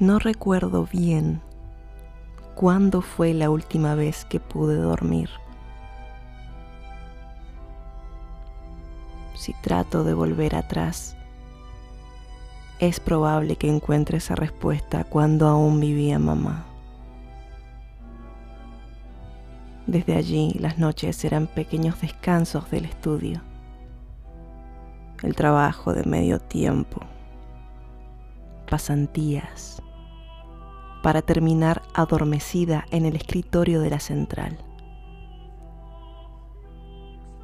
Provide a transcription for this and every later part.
No recuerdo bien cuándo fue la última vez que pude dormir. Si trato de volver atrás, es probable que encuentre esa respuesta cuando aún vivía mamá. Desde allí las noches eran pequeños descansos del estudio, el trabajo de medio tiempo, pasantías, para terminar adormecida en el escritorio de la central.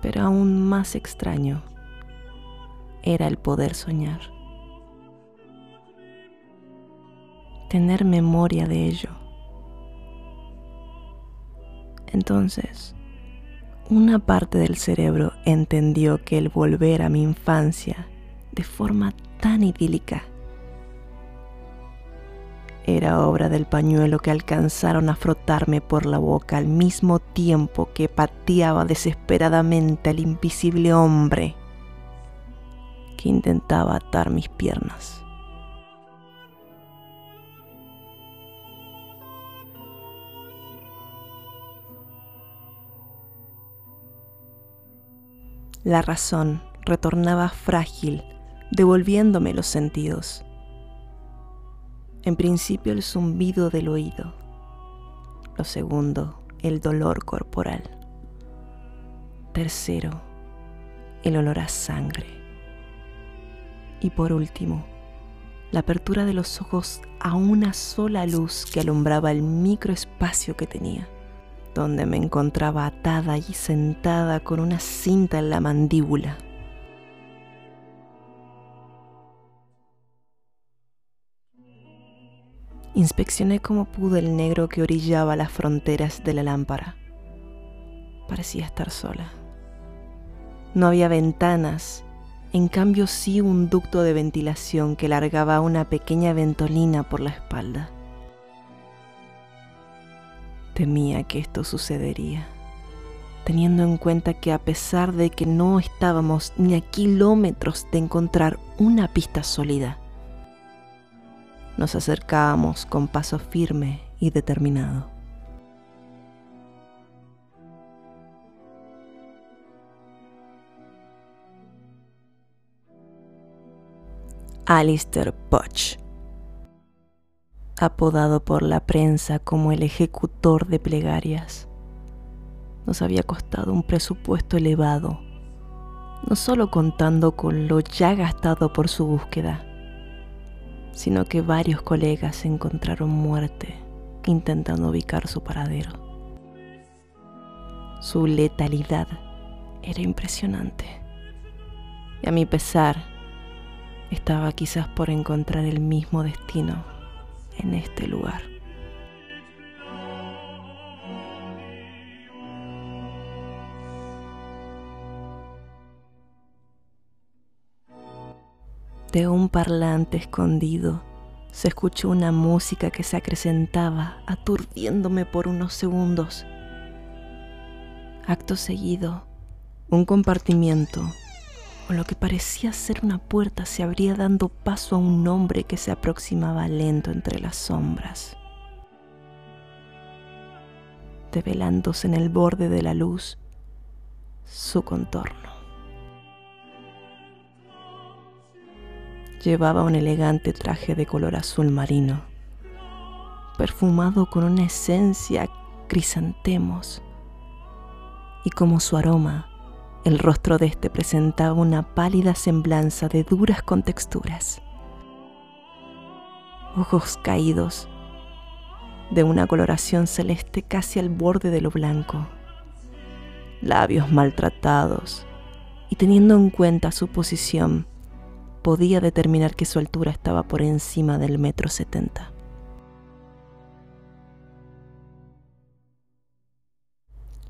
Pero aún más extraño era el poder soñar, tener memoria de ello entonces, una parte del cerebro entendió que el volver a mi infancia de forma tan idílica era obra del pañuelo que alcanzaron a frotarme por la boca al mismo tiempo que pateaba desesperadamente al invisible hombre que intentaba atar mis piernas. La razón retornaba frágil, devolviéndome los sentidos. En principio el zumbido del oído. Lo segundo, el dolor corporal. Tercero, el olor a sangre. Y por último, la apertura de los ojos a una sola luz que alumbraba el microespacio que tenía donde me encontraba atada y sentada con una cinta en la mandíbula. Inspeccioné como pude el negro que orillaba las fronteras de la lámpara. Parecía estar sola. No había ventanas, en cambio sí un ducto de ventilación que largaba una pequeña ventolina por la espalda. Temía que esto sucedería, teniendo en cuenta que a pesar de que no estábamos ni a kilómetros de encontrar una pista sólida, nos acercábamos con paso firme y determinado. Alistair Potch apodado por la prensa como el ejecutor de plegarias. Nos había costado un presupuesto elevado, no solo contando con lo ya gastado por su búsqueda, sino que varios colegas encontraron muerte intentando ubicar su paradero. Su letalidad era impresionante. Y a mi pesar, estaba quizás por encontrar el mismo destino en este lugar. De un parlante escondido se escuchó una música que se acrecentaba, aturdiéndome por unos segundos. Acto seguido, un compartimiento lo que parecía ser una puerta se abría dando paso a un hombre que se aproximaba lento entre las sombras, develándose en el borde de la luz su contorno. Llevaba un elegante traje de color azul marino, perfumado con una esencia crisantemos, y como su aroma el rostro de éste presentaba una pálida semblanza de duras contexturas. Ojos caídos, de una coloración celeste casi al borde de lo blanco. Labios maltratados, y teniendo en cuenta su posición, podía determinar que su altura estaba por encima del metro setenta.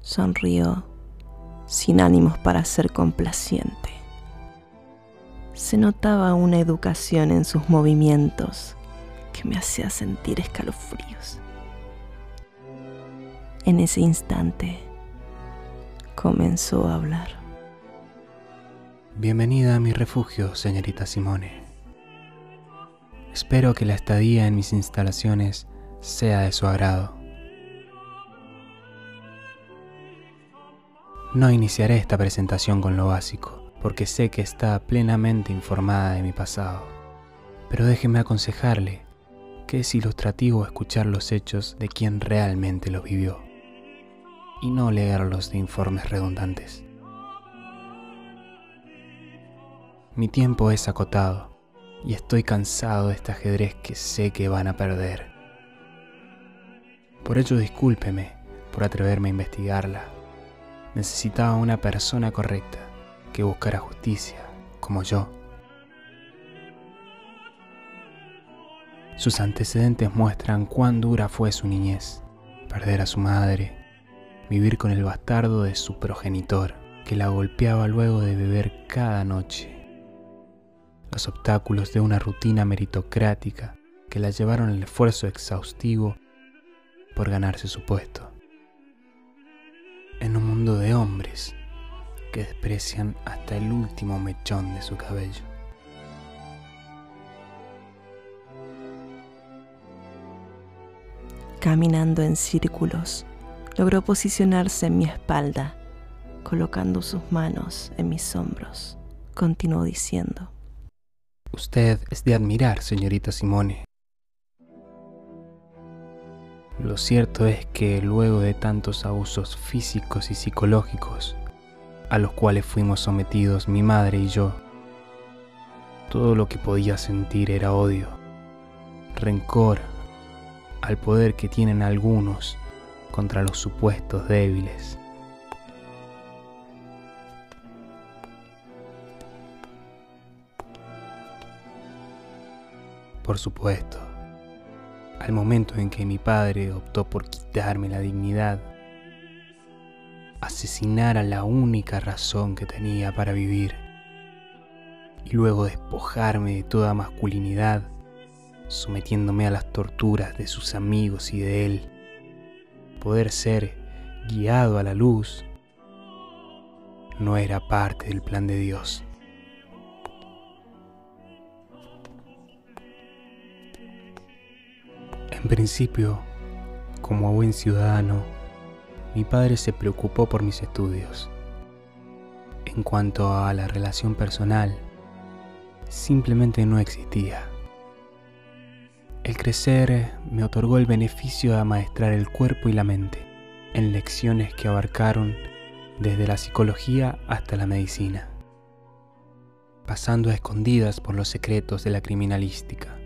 Sonrió sin ánimos para ser complaciente. Se notaba una educación en sus movimientos que me hacía sentir escalofríos. En ese instante comenzó a hablar. Bienvenida a mi refugio, señorita Simone. Espero que la estadía en mis instalaciones sea de su agrado. No iniciaré esta presentación con lo básico, porque sé que está plenamente informada de mi pasado. Pero déjeme aconsejarle que es ilustrativo escuchar los hechos de quien realmente los vivió, y no leerlos de informes redundantes. Mi tiempo es acotado, y estoy cansado de este ajedrez que sé que van a perder. Por ello discúlpeme por atreverme a investigarla. Necesitaba una persona correcta que buscara justicia, como yo. Sus antecedentes muestran cuán dura fue su niñez, perder a su madre, vivir con el bastardo de su progenitor, que la golpeaba luego de beber cada noche, los obstáculos de una rutina meritocrática que la llevaron al esfuerzo exhaustivo por ganarse su puesto. En un mundo de hombres que desprecian hasta el último mechón de su cabello. Caminando en círculos, logró posicionarse en mi espalda, colocando sus manos en mis hombros. Continuó diciendo. Usted es de admirar, señorita Simone. Lo cierto es que luego de tantos abusos físicos y psicológicos a los cuales fuimos sometidos mi madre y yo, todo lo que podía sentir era odio, rencor al poder que tienen algunos contra los supuestos débiles. Por supuesto, al momento en que mi padre optó por quitarme la dignidad, asesinar a la única razón que tenía para vivir, y luego despojarme de toda masculinidad, sometiéndome a las torturas de sus amigos y de él, poder ser guiado a la luz, no era parte del plan de Dios. En principio, como buen ciudadano, mi padre se preocupó por mis estudios. En cuanto a la relación personal, simplemente no existía. El crecer me otorgó el beneficio de amaestrar el cuerpo y la mente en lecciones que abarcaron desde la psicología hasta la medicina, pasando a escondidas por los secretos de la criminalística.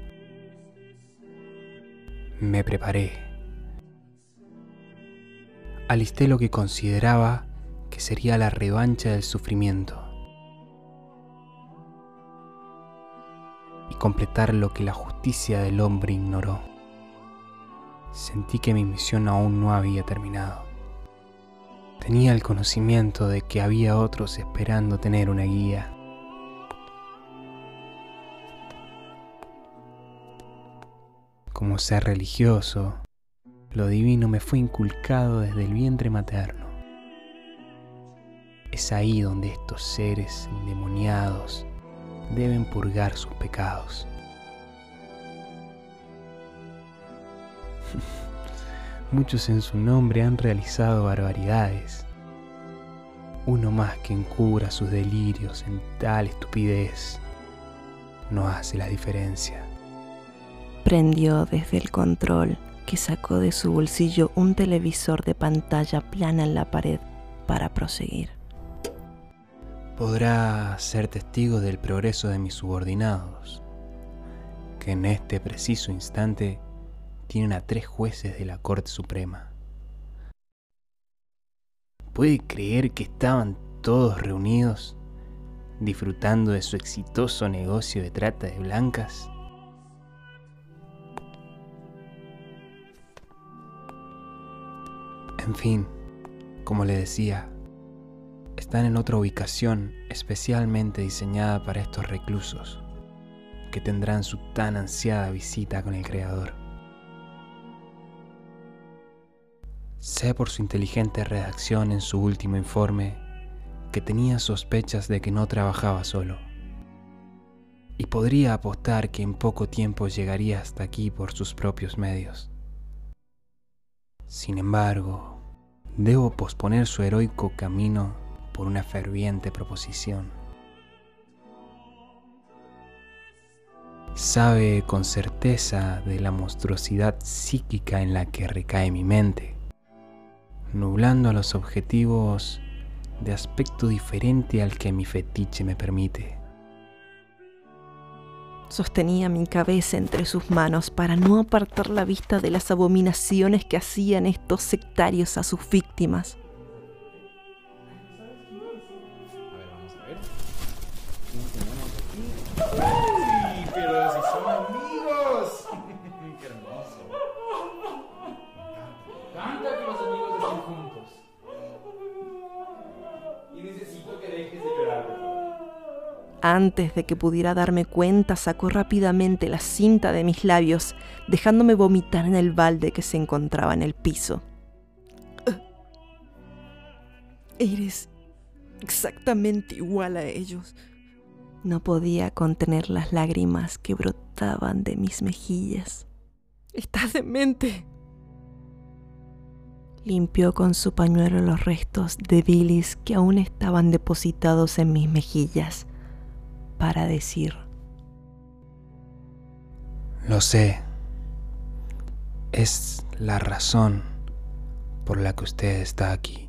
Me preparé. Alisté lo que consideraba que sería la revancha del sufrimiento y completar lo que la justicia del hombre ignoró. Sentí que mi misión aún no había terminado. Tenía el conocimiento de que había otros esperando tener una guía. Como ser religioso, lo divino me fue inculcado desde el vientre materno. Es ahí donde estos seres endemoniados deben purgar sus pecados. Muchos en su nombre han realizado barbaridades. Uno más que encubra sus delirios en tal estupidez no hace la diferencia. Prendió desde el control que sacó de su bolsillo un televisor de pantalla plana en la pared para proseguir. Podrá ser testigo del progreso de mis subordinados, que en este preciso instante tienen a tres jueces de la Corte Suprema. ¿Puede creer que estaban todos reunidos disfrutando de su exitoso negocio de trata de blancas? En fin, como le decía, están en otra ubicación especialmente diseñada para estos reclusos, que tendrán su tan ansiada visita con el Creador. Sé por su inteligente redacción en su último informe que tenía sospechas de que no trabajaba solo. y podría apostar que en poco tiempo llegaría hasta aquí por sus propios medios. Sin embargo, debo posponer su heroico camino por una ferviente proposición. Sabe con certeza de la monstruosidad psíquica en la que recae mi mente, nublando los objetivos de aspecto diferente al que mi fetiche me permite. Sostenía mi cabeza entre sus manos para no apartar la vista de las abominaciones que hacían estos sectarios a sus víctimas. Antes de que pudiera darme cuenta, sacó rápidamente la cinta de mis labios, dejándome vomitar en el balde que se encontraba en el piso. Eres exactamente igual a ellos. No podía contener las lágrimas que brotaban de mis mejillas. Estás demente. Limpió con su pañuelo los restos de bilis que aún estaban depositados en mis mejillas para decir, Lo sé. Es la razón por la que usted está aquí.